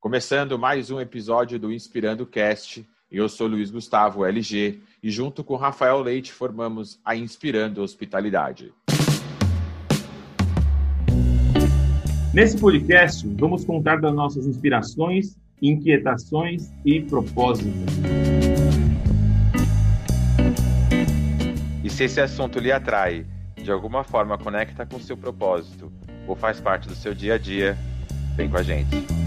Começando mais um episódio do Inspirando Cast, eu sou Luiz Gustavo LG e junto com Rafael Leite formamos a Inspirando Hospitalidade. Nesse podcast, vamos contar das nossas inspirações, inquietações e propósitos. E se esse assunto lhe atrai, de alguma forma conecta com seu propósito ou faz parte do seu dia a dia, vem com a gente.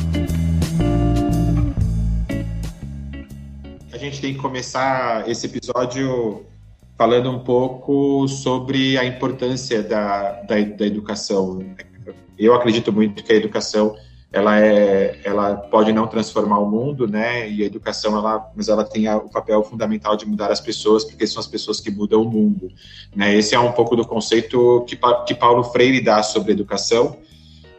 Gente tem que começar esse episódio falando um pouco sobre a importância da, da, da educação eu acredito muito que a educação ela é ela pode não transformar o mundo né? E a educação ela mas ela tem o papel fundamental de mudar as pessoas porque são as pessoas que mudam o mundo né? Esse é um pouco do conceito que, que Paulo Freire dá sobre educação.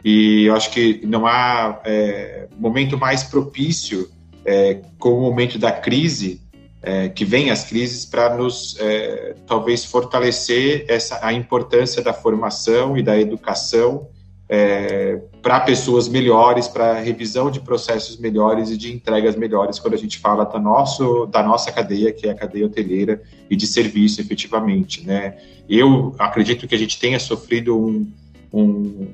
E eu acho que não há é, momento mais propício é, com o momento da crise é, que vem as crises para nos é, talvez fortalecer essa a importância da formação e da educação é, para pessoas melhores, para revisão de processos melhores e de entregas melhores quando a gente fala da, nosso, da nossa cadeia, que é a cadeia hoteleira e de serviço, efetivamente. Né? Eu acredito que a gente tenha sofrido um, um,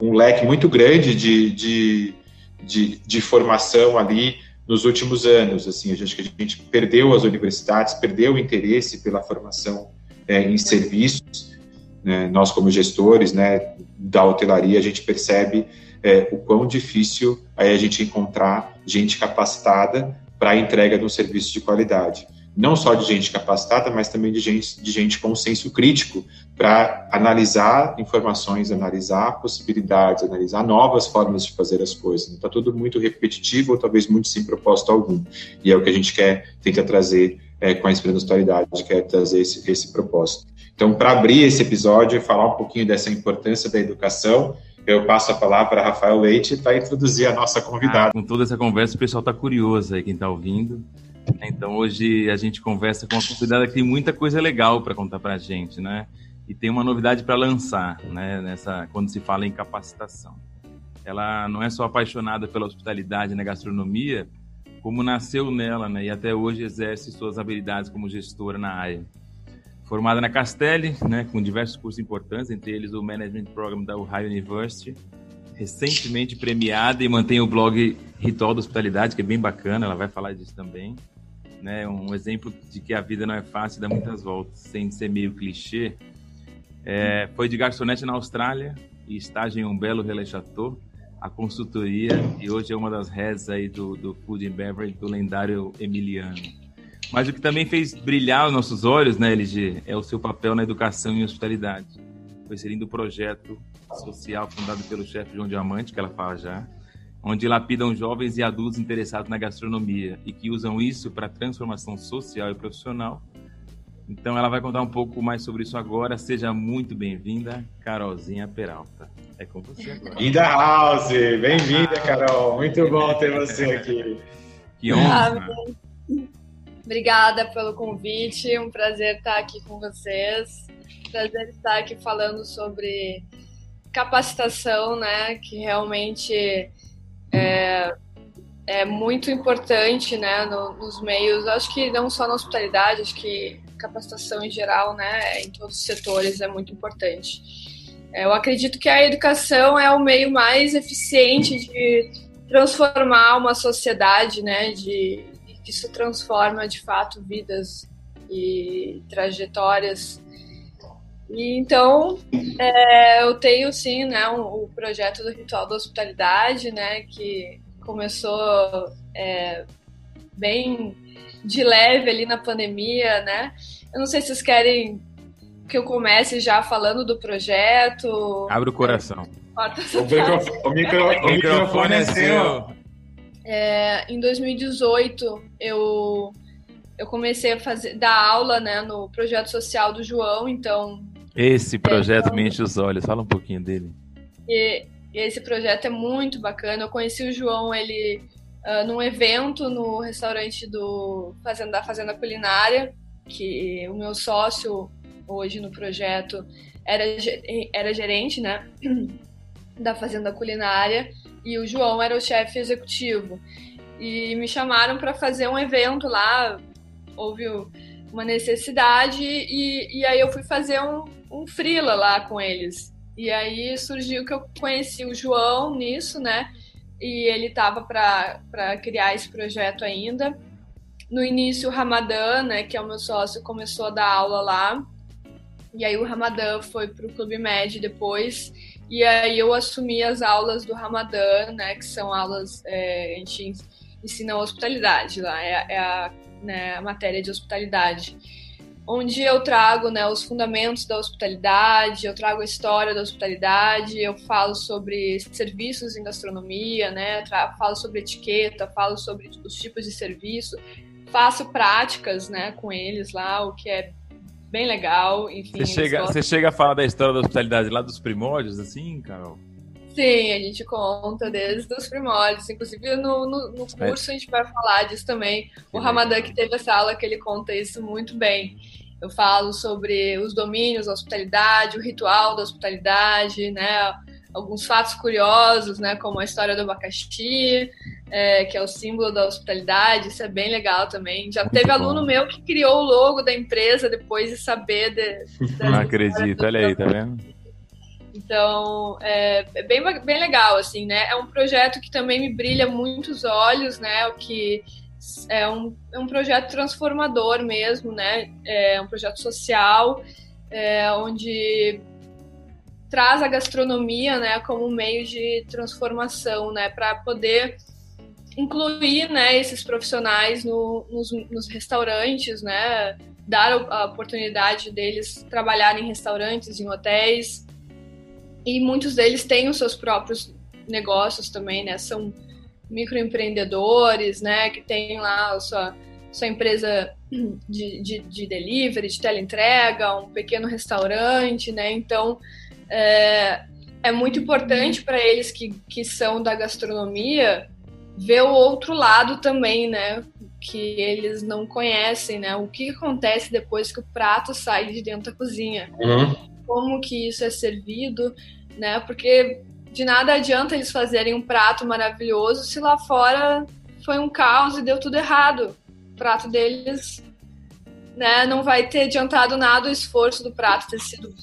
um leque muito grande de, de, de, de formação ali nos últimos anos. Assim, a gente, a gente perdeu as universidades, perdeu o interesse pela formação é, em serviços né, nós como gestores né, da hotelaria, a gente percebe é, o quão difícil é a gente encontrar gente capacitada para a entrega de um serviço de qualidade. Não só de gente capacitada, mas também de gente, de gente com senso crítico para analisar informações, analisar possibilidades, analisar novas formas de fazer as coisas. Está tudo muito repetitivo ou talvez muito sem propósito algum. E é o que a gente quer, tenta trazer é, com a espiritualidade, quer trazer esse, esse propósito. Então, para abrir esse episódio e falar um pouquinho dessa importância da educação, eu passo a palavra para Rafael Leite para introduzir a nossa convidada. Ah, com toda essa conversa, o pessoal está curioso aí, quem está ouvindo. Então, hoje a gente conversa com uma convidada que tem muita coisa legal para contar para a gente, né? E tem uma novidade para lançar, né? Nessa, quando se fala em capacitação. Ela não é só apaixonada pela hospitalidade na gastronomia, como nasceu nela, né? E até hoje exerce suas habilidades como gestora na área. Formada na Castelli, né, com diversos cursos importantes, entre eles o Management Program da Ohio University, recentemente premiada e mantém o blog Ritual da Hospitalidade, que é bem bacana, ela vai falar disso também. Né, um exemplo de que a vida não é fácil e dá muitas voltas, sem ser meio clichê. É, foi de garçonete na Austrália e estágio em um belo chateau, a consultoria, e hoje é uma das heads aí do, do Food and Beverage do lendário Emiliano. Mas o que também fez brilhar os nossos olhos, né, LG, é o seu papel na educação e hospitalidade. Foi inserindo o projeto social fundado pelo chefe João Diamante, que ela fala já, onde lapidam jovens e adultos interessados na gastronomia e que usam isso para transformação social e profissional. Então ela vai contar um pouco mais sobre isso agora. Seja muito bem-vinda, Carolzinha Peralta. É com você agora. Ida House! Bem-vinda, Carol! Muito bom ter você aqui. Que honra! Obrigada pelo convite, um prazer estar aqui com vocês. Prazer estar aqui falando sobre capacitação, né, que realmente é, é muito importante, né, no, nos meios. Acho que não só na hospitalidade, acho que capacitação em geral, né, em todos os setores é muito importante. É, eu acredito que a educação é o meio mais eficiente de transformar uma sociedade, né, de isso transforma de fato vidas e trajetórias. E, então, é, eu tenho sim, né, um, o projeto do Ritual da Hospitalidade, né, que começou é, bem de leve ali na pandemia, né. Eu não sei se vocês querem que eu comece já falando do projeto. Abre o coração. O, microfone, o, micro, o microfone é seu. É, em 2018, eu, eu comecei a fazer, dar aula né, no projeto social do João, então... Esse projeto é, me enche os olhos, fala um pouquinho dele. E, esse projeto é muito bacana, eu conheci o João, ele... Uh, num evento no restaurante do Fazenda, da Fazenda Culinária, que o meu sócio hoje no projeto era, era gerente, né, da Fazenda Culinária, e o João era o chefe executivo. E me chamaram para fazer um evento lá, houve uma necessidade, e, e aí eu fui fazer um, um freela lá com eles. E aí surgiu que eu conheci o João nisso, né? E ele estava para criar esse projeto ainda. No início, o Ramadã, né, que é o meu sócio, começou a dar aula lá. E aí o Ramadã foi para o Clube Med depois. E aí eu assumi as aulas do Ramadã, né, que são aulas, é, a gente ensina hospitalidade lá, é, é a, né, a matéria de hospitalidade onde eu trago né, os fundamentos da hospitalidade, eu trago a história da hospitalidade, eu falo sobre serviços em gastronomia, né, falo sobre etiqueta, falo sobre os tipos de serviço, faço práticas né, com eles lá, o que é bem legal. Enfim, você, chega, você chega a falar da história da hospitalidade lá dos primórdios, assim, Carol? Sim, a gente conta desde os primórdios. Inclusive, no, no, no curso a gente vai falar disso também. O Ramadã, que teve essa aula, que ele conta isso muito bem. Eu falo sobre os domínios da hospitalidade, o ritual da hospitalidade, né? Alguns fatos curiosos, né? Como a história do abacaxi, é, que é o símbolo da hospitalidade. Isso é bem legal também. Já Muito teve bom. aluno meu que criou o logo da empresa depois de saber. De, Não acredito, olha aí, tá vendo? Então, é, é, bem, bem legal, assim, né? É um projeto que também me brilha muitos olhos, né? O que é um, é um projeto transformador mesmo, né? É um projeto social, é, onde traz a gastronomia, né, como meio de transformação, né, para poder incluir, né, esses profissionais no, nos, nos, restaurantes, né, dar a oportunidade deles trabalharem em restaurantes, em hotéis, e muitos deles têm os seus próprios negócios também, né, são microempreendedores, né, que tem lá a sua, sua empresa de, de, de delivery, de teleentrega, um pequeno restaurante, né, então é, é muito importante para eles que, que são da gastronomia ver o outro lado também, né, que eles não conhecem, né, o que acontece depois que o prato sai de dentro da cozinha, uhum. Como que isso é servido, né, porque de nada adianta eles fazerem um prato maravilhoso se lá fora foi um caos e deu tudo errado. O prato deles né, não vai ter adiantado nada o esforço do prato ter sido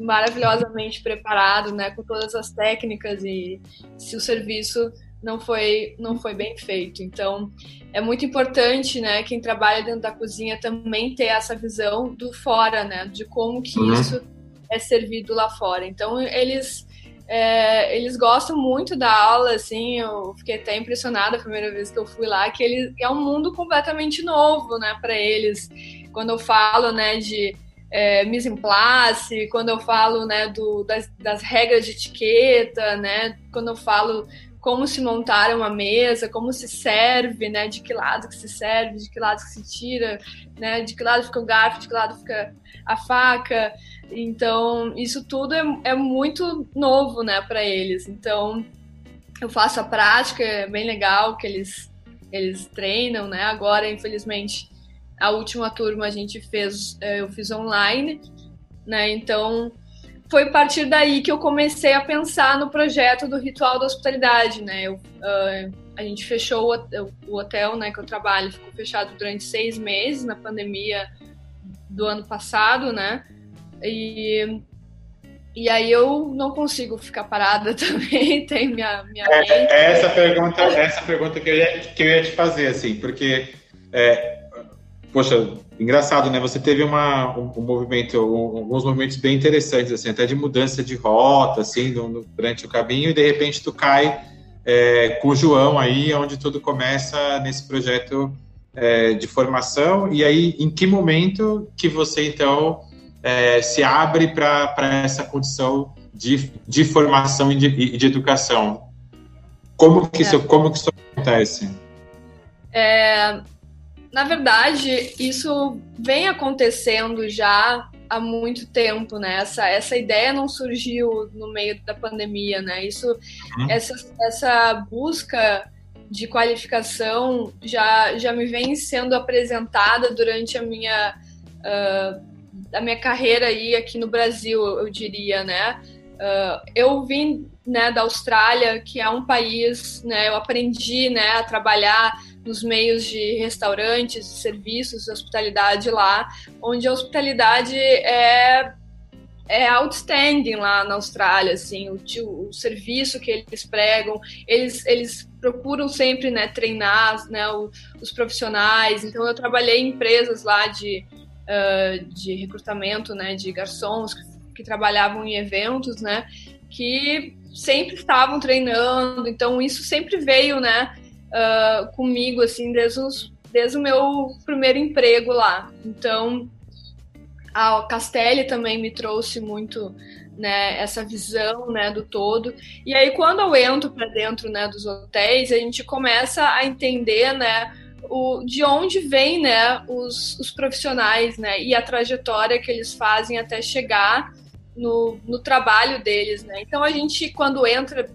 maravilhosamente preparado, né, com todas as técnicas e se o serviço não foi não foi bem feito. Então, é muito importante, né, quem trabalha dentro da cozinha também ter essa visão do fora, né, de como que uhum. isso é servido lá fora. Então, eles é, eles gostam muito da aula, assim, eu fiquei até impressionada a primeira vez que eu fui lá, que ele é um mundo completamente novo, né, para eles. Quando eu falo, né, de é, mise en place, quando eu falo, né, do, das, das regras de etiqueta, né, quando eu falo como se montar uma mesa, como se serve, né, de que lado que se serve, de que lado que se tira, né, de que lado fica o garfo, de que lado fica a faca. Então, isso tudo é, é muito novo, né, para eles. Então, eu faço a prática, é bem legal que eles, eles treinam, né? Agora, infelizmente, a última turma a gente fez, é, eu fiz online, né? Então, foi a partir daí que eu comecei a pensar no projeto do Ritual da Hospitalidade, né? Eu, uh, a gente fechou o hotel, né, que eu trabalho, ficou fechado durante seis meses na pandemia do ano passado, né? E, e aí eu não consigo ficar parada também, tem minha, minha é, é, essa pergunta, essa pergunta que eu ia, que eu ia te fazer, assim, porque, é, poxa, engraçado, né? Você teve uma, um, um movimento, um, alguns movimentos bem interessantes, assim, até de mudança de rota, assim, no, no, durante o caminho, e de repente tu cai é, com o João aí, onde tudo começa nesse projeto é, de formação, e aí em que momento que você, então, é, se abre para essa condição de, de formação e de, de educação. Como que, é. isso, como que isso acontece? É, na verdade, isso vem acontecendo já há muito tempo, né? Essa, essa ideia não surgiu no meio da pandemia, né? Isso, uhum. essa, essa busca de qualificação já, já me vem sendo apresentada durante a minha uh, da minha carreira aí aqui no Brasil, eu diria, né? Uh, eu vim né, da Austrália, que é um país, né, eu aprendi né, a trabalhar nos meios de restaurantes, serviços, hospitalidade lá, onde a hospitalidade é é outstanding lá na Austrália, assim, o, o, serviço que eles pregam, eles, eles procuram sempre, né, treinar, né, o, os profissionais, então eu trabalhei em empresas lá de, uh, de recrutamento, né, de garçons que, que, trabalhavam em eventos, né, que sempre estavam treinando, então isso sempre veio, né, uh, comigo, assim, desde, os, desde o meu primeiro emprego lá, então a Castelli também me trouxe muito né, essa visão né, do todo. E aí, quando eu entro para dentro né, dos hotéis, a gente começa a entender né, o, de onde vêm né, os, os profissionais né, e a trajetória que eles fazem até chegar no, no trabalho deles. Né? Então, a gente, quando entra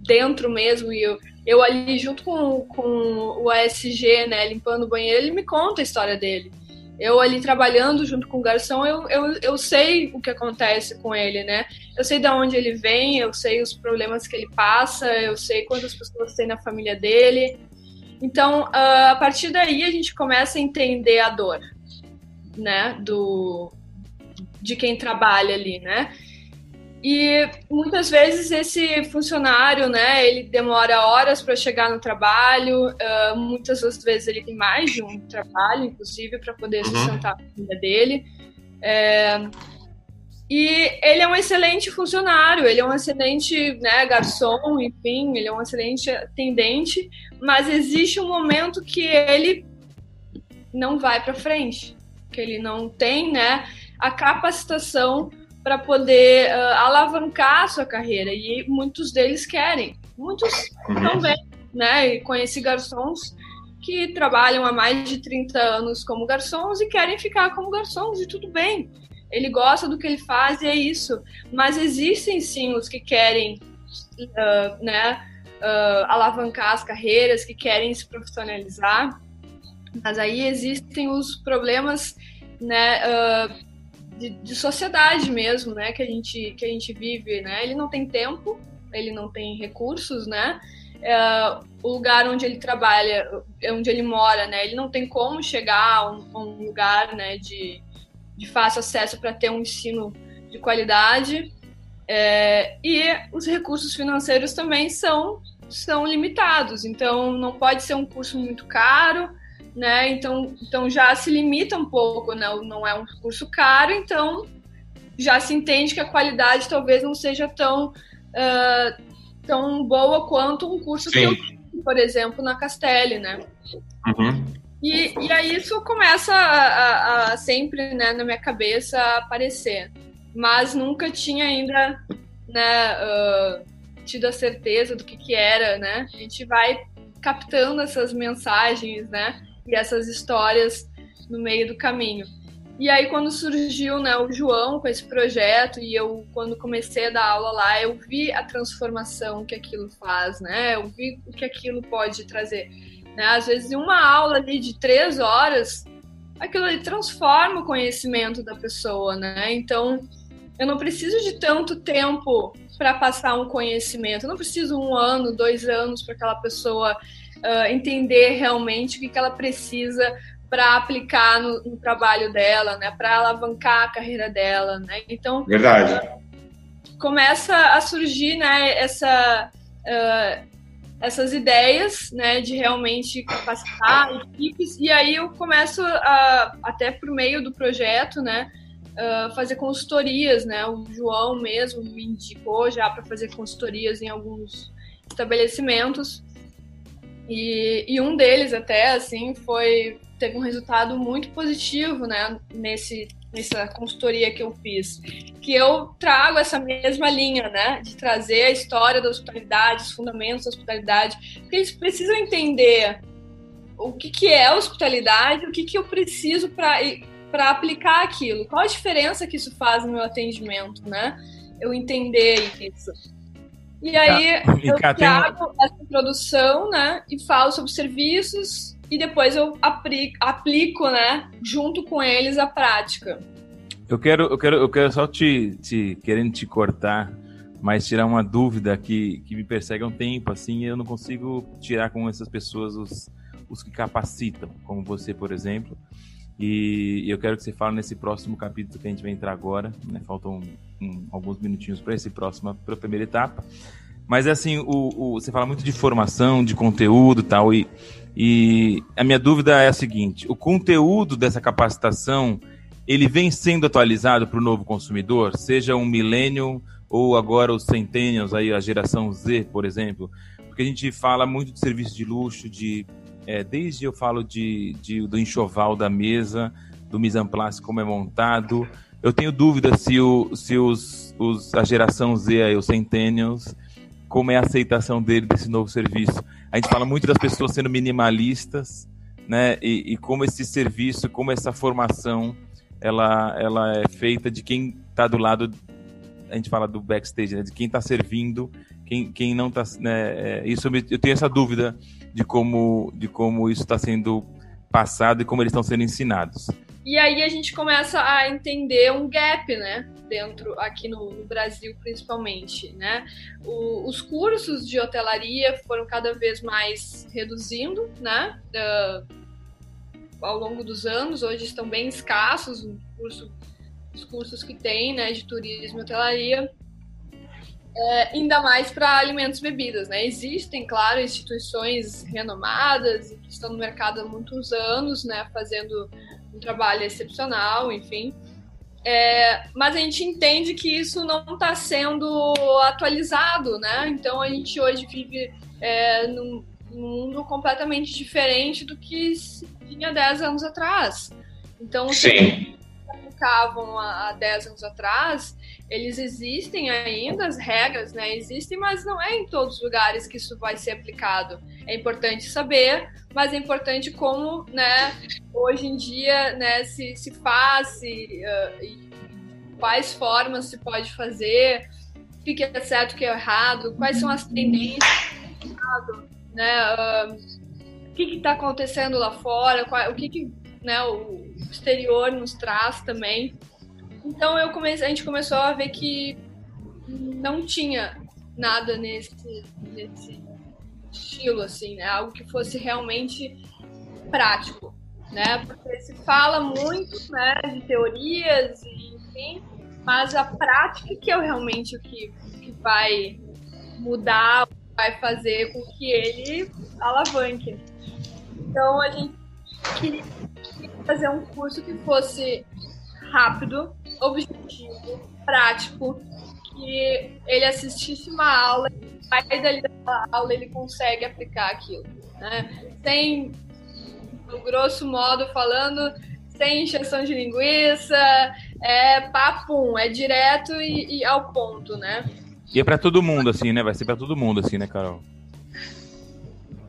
dentro mesmo, e eu, eu ali junto com, com o ASG, né, limpando o banheiro, ele me conta a história dele eu ali trabalhando junto com o garçom, eu, eu, eu sei o que acontece com ele, né? Eu sei de onde ele vem, eu sei os problemas que ele passa, eu sei quantas pessoas tem na família dele. Então, uh, a partir daí, a gente começa a entender a dor, né? Do, de quem trabalha ali, né? E muitas vezes esse funcionário, né, ele demora horas para chegar no trabalho, uh, muitas das vezes ele tem mais de um trabalho, inclusive, para poder uhum. sustentar a família dele. É, e ele é um excelente funcionário, ele é um excelente né, garçom, enfim, ele é um excelente atendente, mas existe um momento que ele não vai para frente, que ele não tem né, a capacitação para poder uh, alavancar a sua carreira. E muitos deles querem. Muitos uhum. também, né? E conheci garçons que trabalham há mais de 30 anos como garçons e querem ficar como garçons, e tudo bem. Ele gosta do que ele faz e é isso. Mas existem sim os que querem, uh, né? Uh, alavancar as carreiras, que querem se profissionalizar. Mas aí existem os problemas né, uh, de, de, sociedade mesmo, né, que a gente que a gente vive, né? Ele não tem tempo, ele não tem recursos, né? É, o lugar onde ele trabalha, onde ele mora, né? Ele não tem como chegar a um, a um lugar, né, de, de fácil acesso para ter um ensino de qualidade. É, e os recursos financeiros também são são limitados, então não pode ser um curso muito caro, né? Então, então já se limita um pouco, né? Não é um curso caro, então já se entende que a qualidade talvez não seja tão, uh, tão boa quanto um curso Sim. que eu tive, por exemplo, na Castelli, né? Uhum. E, e aí isso começa a, a, a, sempre né, na minha cabeça a aparecer. Mas nunca tinha ainda né, uh, tido a certeza do que, que era, né? A gente vai captando essas mensagens, né? E essas histórias no meio do caminho. E aí quando surgiu, né, o João com esse projeto e eu quando comecei a dar aula lá, eu vi a transformação que aquilo faz, né? Eu vi o que aquilo pode trazer. Né? Às vezes uma aula ali de três horas, aquilo ali transforma o conhecimento da pessoa, né? Então eu não preciso de tanto tempo para passar um conhecimento. Eu não preciso um ano, dois anos para aquela pessoa uh, entender realmente o que, que ela precisa para aplicar no, no, trabalho dela, né? Para alavancar a carreira dela, né? Então, verdade. Uh, começa a surgir, né? Essa uh, essas ideias, né, de realmente capacitar equipes, e aí eu começo a, até por meio do projeto, né, uh, fazer consultorias, né, o João mesmo me indicou já para fazer consultorias em alguns estabelecimentos, e, e um deles até, assim, foi teve um resultado muito positivo, né, nesse nessa consultoria que eu fiz, que eu trago essa mesma linha, né, de trazer a história da hospitalidade, os fundamentos da hospitalidade, porque eles precisam entender o que, que é hospitalidade, o que, que eu preciso para aplicar aquilo, qual a diferença que isso faz no meu atendimento, né? Eu entender isso. E aí tá. eu cá, trago essa introdução, né? E falo sobre serviços e depois eu aplico, aplico, né? Junto com eles a prática. Eu quero, eu quero, eu quero só te, te querendo te cortar mas tirar uma dúvida que, que me persegue há um tempo, assim, eu não consigo tirar com essas pessoas os, os que capacitam, como você, por exemplo. E eu quero que você fale nesse próximo capítulo que a gente vai entrar agora, né? Faltam um, alguns minutinhos para esse próximo, para a primeira etapa. Mas assim, o, o, você fala muito de formação, de conteúdo tal, e, e a minha dúvida é a seguinte: o conteúdo dessa capacitação ele vem sendo atualizado para o novo consumidor, seja um millennium ou agora os centennials, aí a geração Z, por exemplo, porque a gente fala muito de serviço de luxo, de é, desde eu falo de, de, do enxoval da mesa, do mise en place como é montado. Eu tenho dúvida se, o, se os, os, a geração Z, aí, os centennials, como é a aceitação dele desse novo serviço. A gente fala muito das pessoas sendo minimalistas, né? E, e como esse serviço, como essa formação, ela, ela é feita de quem está do lado a gente fala do backstage, né, de quem está servindo, quem, quem não está. Né, é, isso eu, eu, tenho essa dúvida de como, de como isso está sendo passado e como eles estão sendo ensinados. E aí a gente começa a entender um gap, né? Dentro, aqui no, no Brasil principalmente, né? O, os cursos de hotelaria foram cada vez mais reduzindo, né? Uh, ao longo dos anos, hoje estão bem escassos, curso os cursos que tem, né, de turismo e hotelaria, é, ainda mais para alimentos e bebidas, né? Existem, claro, instituições renomadas que estão no mercado há muitos anos, né, fazendo um trabalho excepcional, enfim. É, mas a gente entende que isso não está sendo atualizado, né? Então a gente hoje vive é, num, num mundo completamente diferente do que tinha 10 anos atrás. Então, Sim aplicavam há 10 anos atrás, eles existem ainda, as regras, né? Existem, mas não é em todos os lugares que isso vai ser aplicado. É importante saber, mas é importante como, né, hoje em dia, né, se, se faz, se, uh, quais formas se pode fazer, o que é certo, o que é errado, quais são as tendências, né? Uh, o que está acontecendo lá fora, qual, o que, que né, o exterior nos traz também. Então eu comecei, a gente começou a ver que não tinha nada nesse, nesse estilo, assim, né? Algo que fosse realmente prático, né? Porque se fala muito, né, de teorias e enfim, mas a prática que é realmente o que, que vai mudar, vai fazer com que ele alavanque. Então a gente queria fazer um curso que fosse rápido, objetivo, prático, que ele assistisse uma aula, aí dali da aula ele consegue aplicar aquilo, né? Sem, no grosso modo falando, sem injeção de linguiça, é papum, é direto e, e ao ponto, né? E é para todo mundo, assim, né? Vai ser para todo mundo, assim, né, Carol?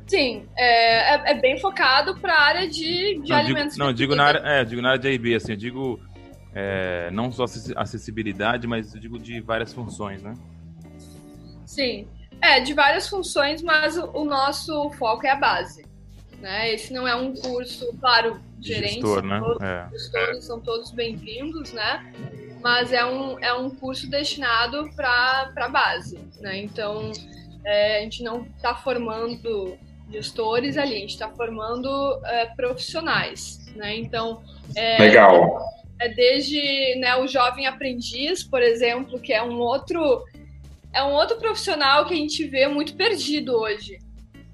Sim, é, é, é bem focado para a área de, de não, alimentos. Digo, não, digo na área, é, digo na área de AIB, assim, eu digo é, não só acessibilidade, mas eu digo de várias funções, né? Sim, é, de várias funções, mas o, o nosso foco é a base. Né? Esse não é um curso, claro, gerentes, Gestor, né? todos, é. gestores são todos bem-vindos, né? Mas é um, é um curso destinado para a base, né? Então, é, a gente não está formando gestores ali, a gente está formando é, profissionais, né? Então, é, legal. É desde né, o jovem aprendiz, por exemplo, que é um outro é um outro profissional que a gente vê muito perdido hoje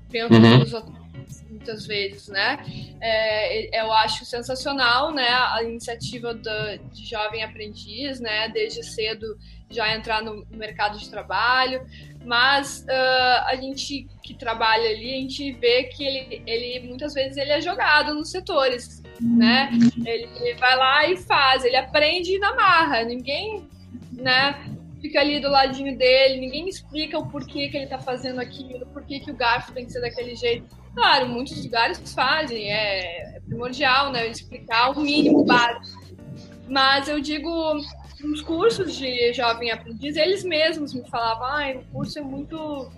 dentro uhum. dos hotéis, muitas vezes, né? É, eu acho sensacional, né, a iniciativa do, de jovem aprendiz, né, desde cedo já entrar no mercado de trabalho, mas uh, a gente que trabalha ali, a gente vê que ele, ele muitas vezes ele é jogado nos setores, né? Ele, vai lá e faz, ele aprende na marra, ninguém, né? Fica ali do ladinho dele, ninguém explica o porquê que ele tá fazendo aquilo, porquê que o garfo tem que ser daquele jeito. Claro, muitos lugares fazem, é, é primordial, né? Explicar o mínimo básico. Mas eu digo, nos cursos de jovem aprendiz, eles mesmos me falavam, ah, o curso é muito.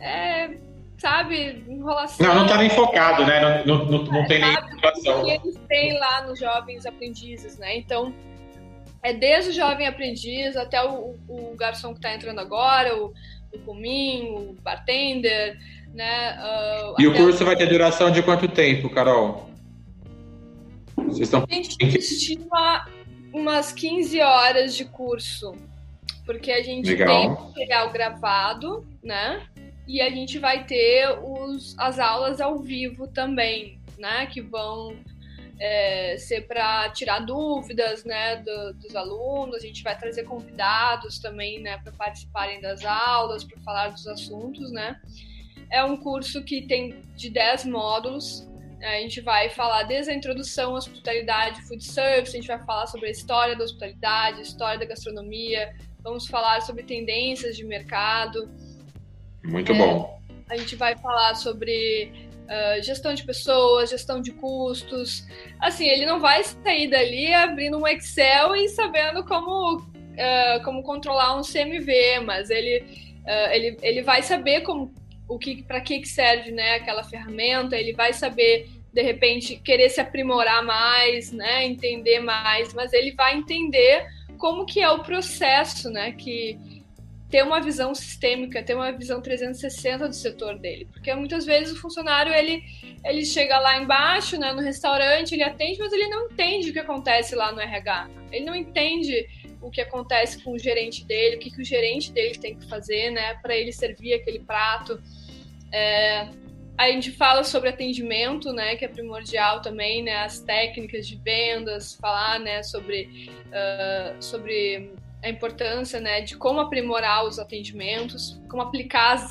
É, sabe, enrolação. Não, não tá nem focado, né? Não, não, não, tem nem enrolação. que eles têm lá nos jovens aprendizes, né? Então, é desde o jovem aprendiz até o, o garçom que está entrando agora, o, o cominho, o bartender, né? Uh, e o curso o... vai ter duração de quanto tempo, Carol? Vocês estão... A gente estima umas 15 horas de curso, porque a gente Legal. tem material gravado, né? E a gente vai ter os, as aulas ao vivo também, né? Que vão é, ser para tirar dúvidas né, do, dos alunos, a gente vai trazer convidados também né, para participarem das aulas, para falar dos assuntos. Né? É um curso que tem de 10 módulos. A gente vai falar desde a introdução à hospitalidade, food service, a gente vai falar sobre a história da hospitalidade, a história da gastronomia, vamos falar sobre tendências de mercado. Muito é, bom. A gente vai falar sobre uh, gestão de pessoas, gestão de custos. Assim, ele não vai sair dali abrindo um Excel e sabendo como, uh, como controlar um CMV, mas ele, uh, ele, ele vai saber como o que para que serve né, aquela ferramenta, ele vai saber de repente querer se aprimorar mais, né, entender mais, mas ele vai entender como que é o processo, né, que ter uma visão sistêmica, ter uma visão 360 do setor dele, porque muitas vezes o funcionário ele ele chega lá embaixo, né, no restaurante, ele atende, mas ele não entende o que acontece lá no RH. Ele não entende o que acontece com o gerente dele, o que, que o gerente dele tem que fazer, né, para ele servir aquele prato. É, a gente fala sobre atendimento, né, que é primordial também, né, as técnicas de vendas, falar, né, sobre, uh, sobre a importância né, de como aprimorar os atendimentos, como aplicar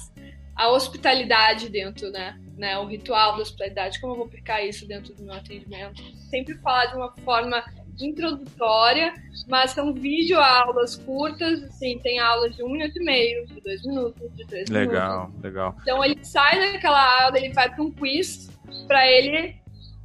a hospitalidade dentro, né, né, o ritual da hospitalidade, como eu vou aplicar isso dentro do meu atendimento. Sempre falar de uma forma introdutória, mas são videoaulas curtas, assim, tem aulas de um minuto e meio, de dois minutos, de três legal, minutos. Legal, legal. Então ele sai daquela aula, ele vai para um quiz para ele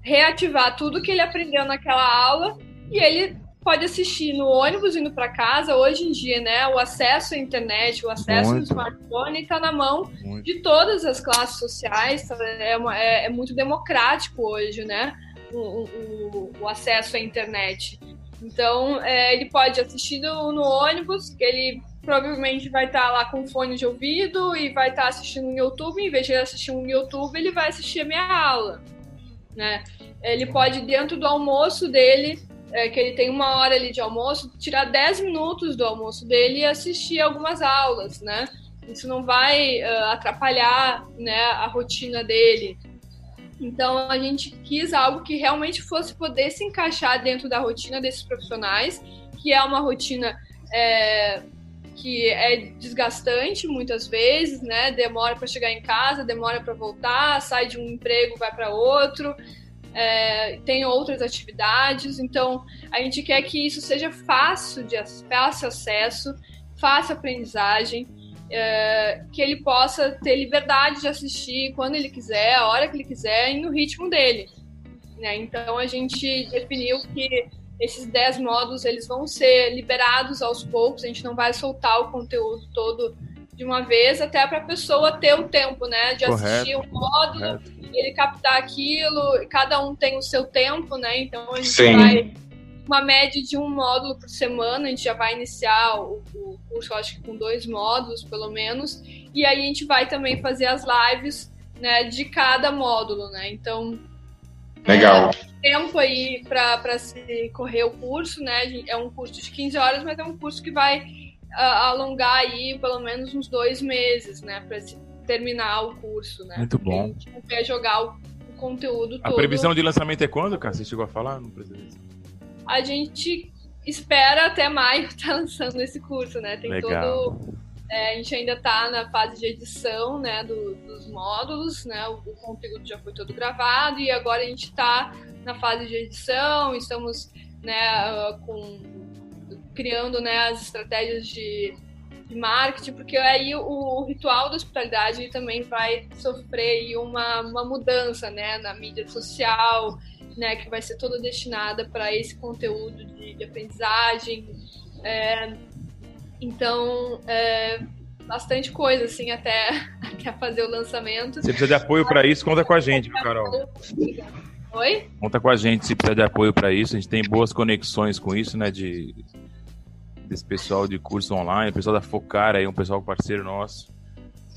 reativar tudo que ele aprendeu naquela aula e ele pode assistir no ônibus indo para casa. Hoje em dia, né, o acesso à internet, o acesso muito. ao smartphone está na mão muito. de todas as classes sociais. É, uma, é, é muito democrático hoje, né, o, o, o acesso à internet. Então, é, ele pode assistir no, no, ônibus, ele provavelmente vai estar tá lá com fone de ouvido e vai estar tá assistindo no YouTube. Em vez de assistir um YouTube, ele vai assistir a minha aula. Né? Ele pode, dentro do almoço dele, é, que ele tem uma hora ali de almoço, tirar 10 minutos do almoço dele e assistir algumas aulas, né? Isso não vai uh, atrapalhar né, a rotina dele. Então a gente quis algo que realmente fosse poder se encaixar dentro da rotina desses profissionais, que é uma rotina é, que é desgastante muitas vezes, né? Demora para chegar em casa, demora para voltar, sai de um emprego, vai para outro é, tem outras atividades, então a gente quer que isso seja fácil de fácil acesso, fácil aprendizagem, é, que ele possa ter liberdade de assistir quando ele quiser, a hora que ele quiser e no ritmo dele. Né? Então a gente definiu que esses 10 módulos eles vão ser liberados aos poucos, a gente não vai soltar o conteúdo todo de uma vez, até para a pessoa ter o tempo, né, de Correto. assistir um módulo, Correto. ele captar aquilo, cada um tem o seu tempo, né? Então a gente Sim. vai uma média de um módulo por semana, a gente já vai iniciar o, o curso, acho que com dois módulos, pelo menos, e aí a gente vai também fazer as lives, né, de cada módulo, né? Então, Legal. É, tempo aí para se correr o curso, né? É um curso de 15 horas, mas é um curso que vai alongar aí pelo menos uns dois meses, né, para terminar o curso, né? Muito bom. A gente quer jogar o, o conteúdo todo. A previsão de lançamento é quando, cara? Você chegou a falar? Não a gente espera até maio estar tá lançando esse curso, né? Tem Legal. todo é, a gente ainda está na fase de edição né, do, dos módulos, né, o, o, conteúdo já foi todo gravado e agora a gente está na fase de edição, estamos né, com criando né, as estratégias de, de marketing, porque aí o, o, ritual da hospitalidade também vai sofrer uma, uma mudança né, na mídia social, né, que vai ser toda destinada para esse conteúdo de, de aprendizagem. É, então, é, bastante coisa, assim, até, até fazer o lançamento. Se precisa de apoio para isso, conta com a gente, Carol? Oi? Conta com a gente se precisa de apoio para isso. A gente tem boas conexões com isso, né? De desse pessoal de curso online, o pessoal da Focar aí, um pessoal parceiro nosso.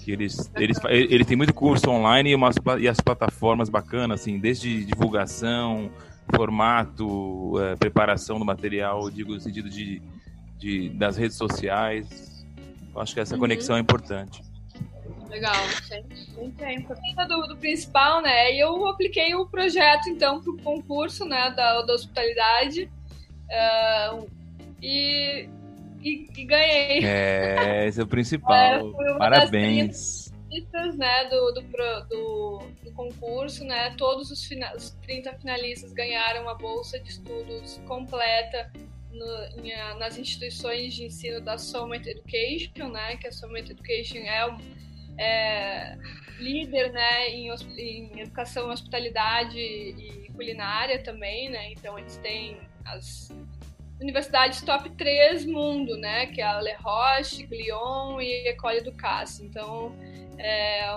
Que eles, eles, eles têm muito curso online e, umas, e as plataformas bacanas, assim, desde divulgação, formato, é, preparação do material, digo no sentido de, de das redes sociais. Eu acho que essa uhum. conexão é importante. Legal, sempre é Do, do principal, né? E eu apliquei o projeto, então, para o concurso, né, da, da hospitalidade. Uh, e, e, e, ganhei. É, esse é o principal. É, Parabéns. finalistas, né, do, do, do, do, concurso, né? Todos os, fina, os 30 finalistas ganharam uma bolsa de estudos completa no, em, nas instituições de ensino da Summit Education, né? Que a Summit Education é um é, líder né, em, em educação, hospitalidade e culinária também, né? Então eles têm as universidades top 3 mundo, né? Que é a Le Roche, Glion e École du Casse. Então é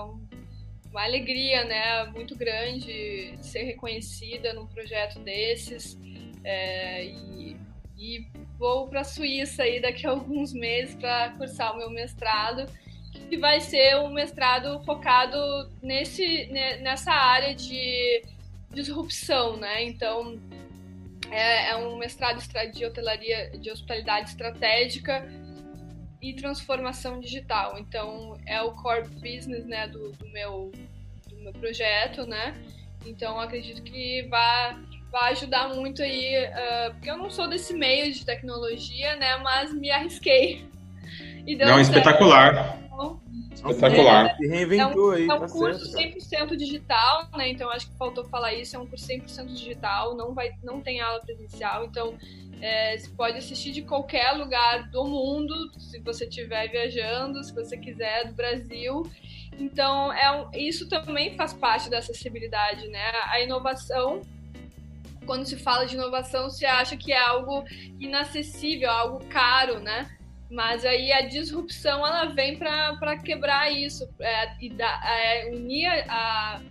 uma alegria, né? Muito grande ser reconhecida num projeto desses. É, e, e vou para a Suíça aí daqui a alguns meses para cursar o meu mestrado que vai ser um mestrado focado nesse, nessa área de disrupção, né? Então, é, é um mestrado de hotelaria, de hospitalidade estratégica e transformação digital. Então, é o core business, né, do, do meu, do meu projeto, né? Então, acredito que vai, vai ajudar muito aí, uh, porque eu não sou desse meio de tecnologia, né? Mas me arrisquei. E Não, espetacular. Espetacular. Se reinventou é um, aí. É um tá curso certo, 100% digital, né? Então acho que faltou falar isso. É um curso 100% digital, não, vai, não tem aula presencial. Então é, você pode assistir de qualquer lugar do mundo, se você estiver viajando, se você quiser, do Brasil. Então, é um, isso também faz parte da acessibilidade, né? A inovação quando se fala de inovação, se acha que é algo inacessível, algo caro, né? Mas aí a disrupção ela vem para quebrar isso é, e da, é, unir a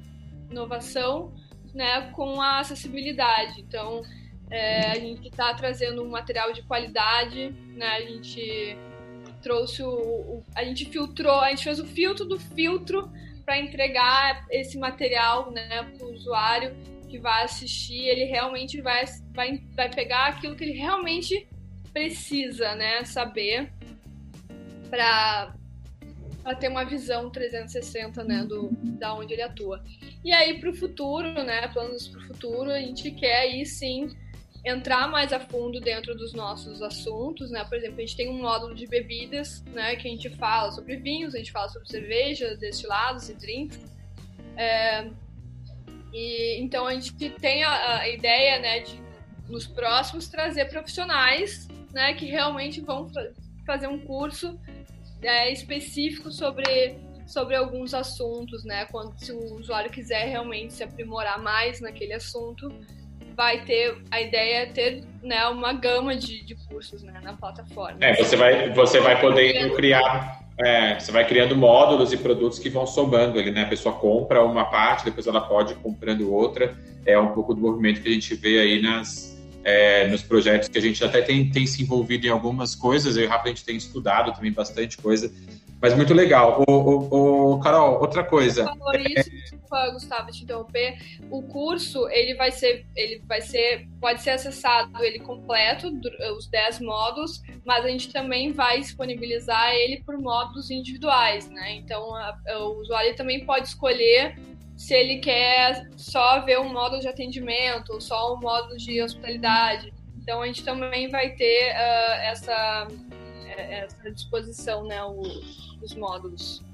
inovação né, com a acessibilidade. Então é, a gente está trazendo um material de qualidade, né, a gente trouxe o, o, a gente filtrou, a gente fez o filtro do filtro para entregar esse material né, para o usuário que vai assistir, ele realmente vai, vai, vai pegar aquilo que ele realmente precisa, né, saber para ter uma visão 360, né, do da onde ele atua. E aí para o futuro, né, planos para o futuro, a gente quer aí sim entrar mais a fundo dentro dos nossos assuntos, né? Por exemplo, a gente tem um módulo de bebidas, né, que a gente fala sobre vinhos, a gente fala sobre cerveja, destilados e drinks. É, e então a gente tem a, a ideia, né, de nos próximos trazer profissionais né, que realmente vão fazer um curso é, específico sobre, sobre alguns assuntos, né? Quando se o usuário quiser realmente se aprimorar mais naquele assunto, vai ter a ideia é ter né, uma gama de, de cursos né, na plataforma. É, você vai, você vai poder criar. É, você vai criando módulos e produtos que vão somando ali, né? A pessoa compra uma parte, depois ela pode ir comprando outra. É um pouco do movimento que a gente vê aí nas, é, nos projetos que a gente até tem, tem se envolvido em algumas coisas, eu e o Rafa a gente tem estudado também bastante coisa, mas muito legal. O, o, o Carol, outra coisa. Falou isso, desculpa, Gustavo, te interromper. O curso, ele vai ser, ele vai ser, pode ser acessado ele completo, os 10 módulos, mas a gente também vai disponibilizar ele por módulos individuais, né? Então, a, o usuário também pode escolher se ele quer só ver um módulo de atendimento, só um módulo de hospitalidade. Então a gente também vai ter uh, essa, eh, essa disposição, né, os, os módulos.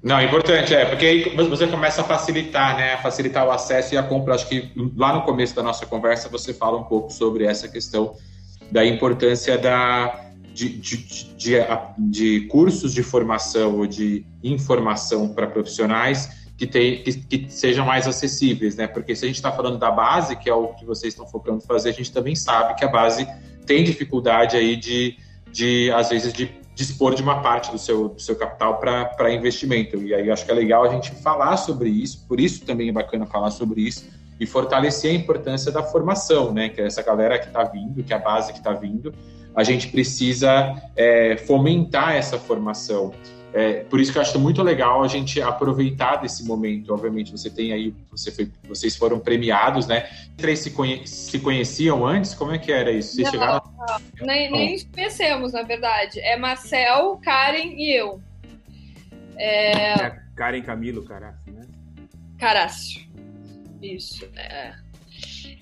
Não, importante, é, porque aí você começa a facilitar, né? Facilitar o acesso e a compra. Acho que lá no começo da nossa conversa você fala um pouco sobre essa questão da importância da, de, de, de, de cursos de formação ou de informação para profissionais que, tem, que, que, sejam mais acessíveis, né? Porque se a gente está falando da base, que é o que vocês estão focando fazer, a gente também sabe que a base tem dificuldade aí de, de às vezes, de dispor de uma parte do seu, do seu capital para investimento. E aí acho que é legal a gente falar sobre isso, por isso também é bacana falar sobre isso e fortalecer a importância da formação, né? Que é essa galera que está vindo, que é a base que está vindo, a gente precisa é, fomentar essa formação. É, por isso que eu acho muito legal a gente aproveitar desse momento. Obviamente, você tem aí, você foi, vocês foram premiados, né? Três se, conhe, se conheciam antes? Como é que era isso? Vocês não, chegaram... não. Nem, nem nos conhecemos, na verdade. É Marcel, Karen e eu. É... é Karen Camilo Carácio, né? Carácio. Isso. É.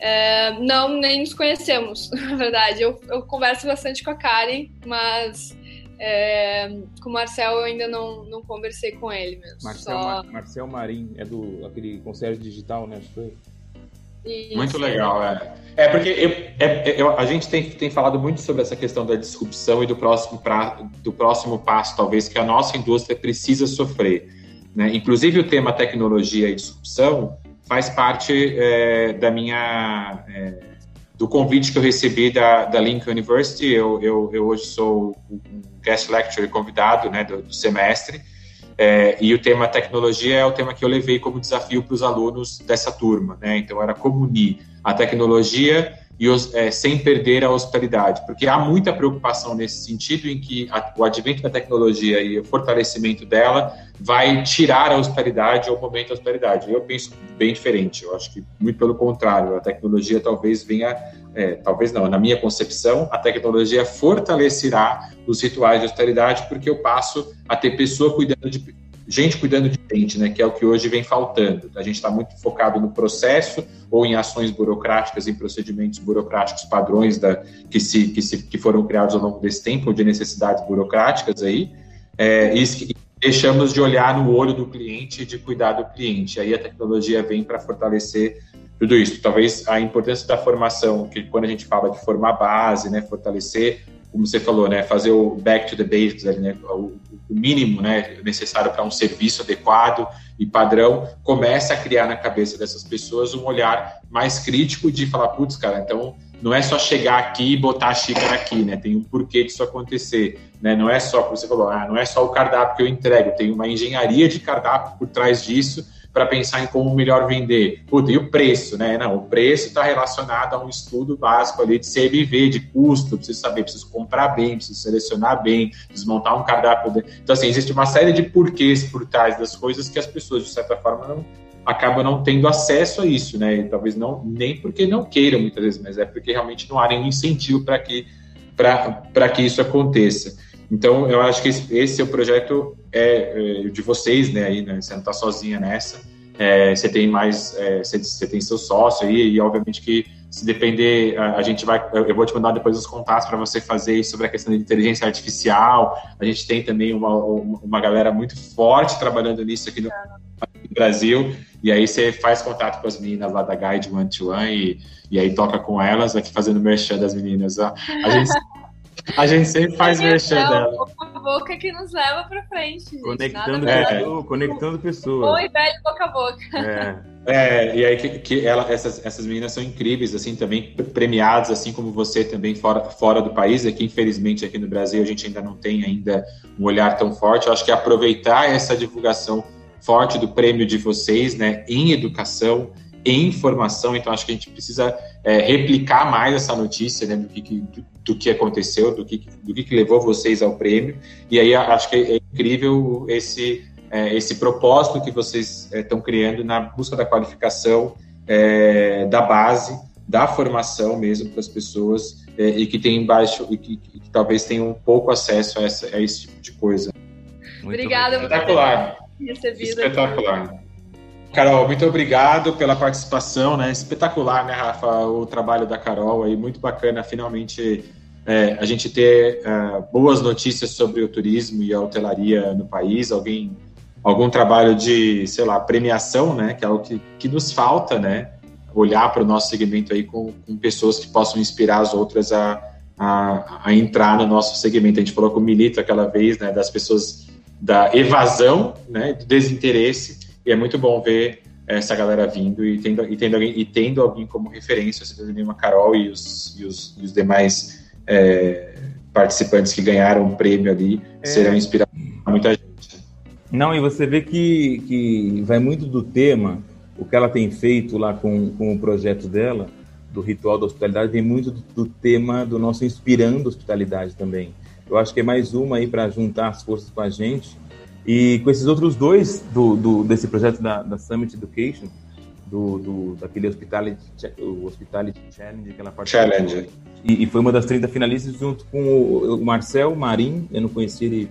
É, não, nem nos conhecemos, na verdade. Eu, eu converso bastante com a Karen, mas é, com o Marcel eu ainda não, não conversei com ele mesmo. Marcel, Só... Marcel Marim, é do aquele conselho digital, né? Acho que foi. Isso. Muito legal, é. É porque eu, é, eu, a gente tem, tem falado muito sobre essa questão da disrupção e do próximo, pra, do próximo passo, talvez, que a nossa indústria precisa sofrer. Né? Inclusive, o tema tecnologia e disrupção faz parte é, da minha. É, do convite que eu recebi da, da Lincoln University. Eu, eu, eu hoje sou um guest lecturer convidado né, do, do semestre. É, e o tema tecnologia é o tema que eu levei como desafio para os alunos dessa turma. Né? Então, era como unir a tecnologia e é, sem perder a hospitalidade, porque há muita preocupação nesse sentido em que a, o advento da tecnologia e o fortalecimento dela vai tirar a hospitalidade ou momento da hospitalidade. Eu penso bem diferente, eu acho que muito pelo contrário, a tecnologia talvez venha, é, talvez não, na minha concepção, a tecnologia fortalecerá os rituais de hospitalidade, porque eu passo a ter pessoa cuidando de gente cuidando de gente, né, que é o que hoje vem faltando. A gente está muito focado no processo ou em ações burocráticas, em procedimentos burocráticos padrões da, que, se, que, se, que foram criados ao longo desse tempo, ou de necessidades burocráticas aí, é, e deixamos de olhar no olho do cliente e de cuidar do cliente. Aí a tecnologia vem para fortalecer tudo isso. Talvez a importância da formação, que quando a gente fala de formar base, né, fortalecer como você falou, né, fazer o back to the basics, né, o, mínimo né, necessário para um serviço adequado e padrão, começa a criar na cabeça dessas pessoas um olhar mais crítico de falar, putz, cara, então não é só chegar aqui e botar a xícara aqui, né? Tem um porquê disso acontecer, né? Não é só, como você falou, ah, não é só o cardápio que eu entrego, tem uma engenharia de cardápio por trás disso para pensar em como melhor vender. Puta, e o preço, né? Não, o preço está relacionado a um estudo básico ali de CMV, de custo, preciso saber, preciso comprar bem, preciso selecionar bem, preciso montar um cardápio. Então, assim, existe uma série de porquês por trás das coisas que as pessoas, de certa forma, não acabam não tendo acesso a isso, né? E talvez não, nem porque não queiram muitas vezes, mas é porque realmente não há nenhum incentivo para que, que isso aconteça. Então, eu acho que esse, é o projeto é, é, de vocês, né? Aí, né? Você não está sozinha nessa. É, você tem mais, é, você, você, tem seu sócio aí, e obviamente que se depender, a, a gente vai, eu vou te mandar depois os contatos para você fazer sobre a questão de inteligência artificial. A gente tem também uma, uma galera muito forte trabalhando nisso aqui no, Brasil. E aí você faz contato com as meninas lá da Guide One to One e, e aí toca com elas, aqui fazendo merchan das meninas. A gente a gente sempre faz merchan é dela. Boca a boca que nos leva pra frente. Gente. Conectando, é. conectando pessoas. E velho boca a boca. É. É, e aí que, que ela, essas, essas meninas são incríveis, assim, também premiadas, assim como você também fora, fora do país, aqui infelizmente aqui no Brasil a gente ainda não tem ainda um olhar tão forte, eu acho que aproveitar essa divulgação forte do prêmio de vocês, né, em educação, em informação, então acho que a gente precisa é, replicar mais essa notícia né, do, que, do, do, que aconteceu, do que, do que levou vocês ao prêmio, e aí acho que é incrível esse, é, esse propósito que vocês estão é, criando na busca da qualificação é, da base, da formação mesmo para as pessoas é, e que tem baixo e que, que, talvez tenham um pouco acesso a, essa, a esse tipo de coisa. Muito Obrigada. Espetacular. Espetacular. Carol, muito obrigado pela participação, né? Espetacular, né, Rafa, o trabalho da Carol aí, muito bacana, finalmente é, a gente ter é, boas notícias sobre o turismo e a hotelaria no país, alguém, algum trabalho de, sei lá, premiação, né, que é o que, que nos falta, né, olhar para o nosso segmento aí com, com, pessoas que possam inspirar as outras a, a, a, entrar no nosso segmento. A gente falou com o Milito aquela vez, né, das pessoas da evasão, né, do desinteresse, e é muito bom ver essa galera vindo e tendo, e tendo, alguém, e tendo alguém como referência, você tem uma Carol e os, e os, e os demais é, participantes que ganharam o prêmio ali é. serão inspirados para muita gente. Não, e você vê que, que vai muito do tema, o que ela tem feito lá com, com o projeto dela, do ritual da hospitalidade vem muito do, do, tema do nosso inspirando hospitalidade também. Eu acho que é mais uma aí para juntar as forças com a gente. E com esses outros dois do, do desse projeto da, da Summit Education, do, do, daquele Hospitality, o Hospitality Challenge, aquela parte. Challenge. E, e, foi uma das 30 finalistas junto com o, o Marcel Marim. Eu não conheci ele,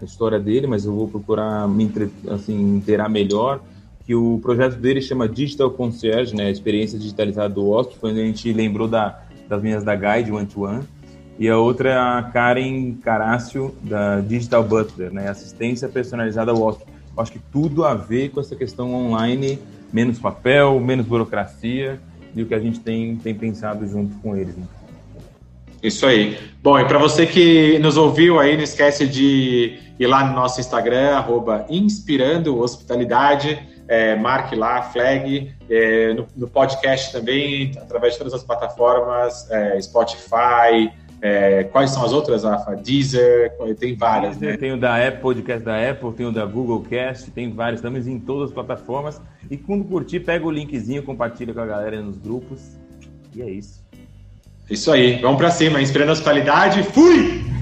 a história dele, mas eu vou procurar me assim, inteirar melhor que o projeto dele chama Digital Concierge, né, experiência digitalizada do hóspede, quando a gente lembrou da, das minhas da Guide One to One, e a outra é a Karen Carácio, da Digital Butler, né, assistência personalizada hóspede. Acho que tudo a ver com essa questão online, menos papel, menos burocracia, e o que a gente tem, tem pensado junto com eles. Né? Isso aí. Bom, e para você que nos ouviu aí, não esquece de ir lá no nosso Instagram, arroba Inspirando Hospitalidade, é, marque lá, flag, é, no, no, podcast também, através de todas as plataformas, é, Spotify, é, quais são as outras, Rafa? Deezer, tem várias, Deezer, né? Tem o da Apple, podcast da Apple, tem o da Google Cast, tem vários, estamos em todas as plataformas. E quando curtir, pega o linkzinho, compartilha com a galera nos grupos. E é isso. Isso aí, vamos para cima, inspirando a hospitalidade. Fui!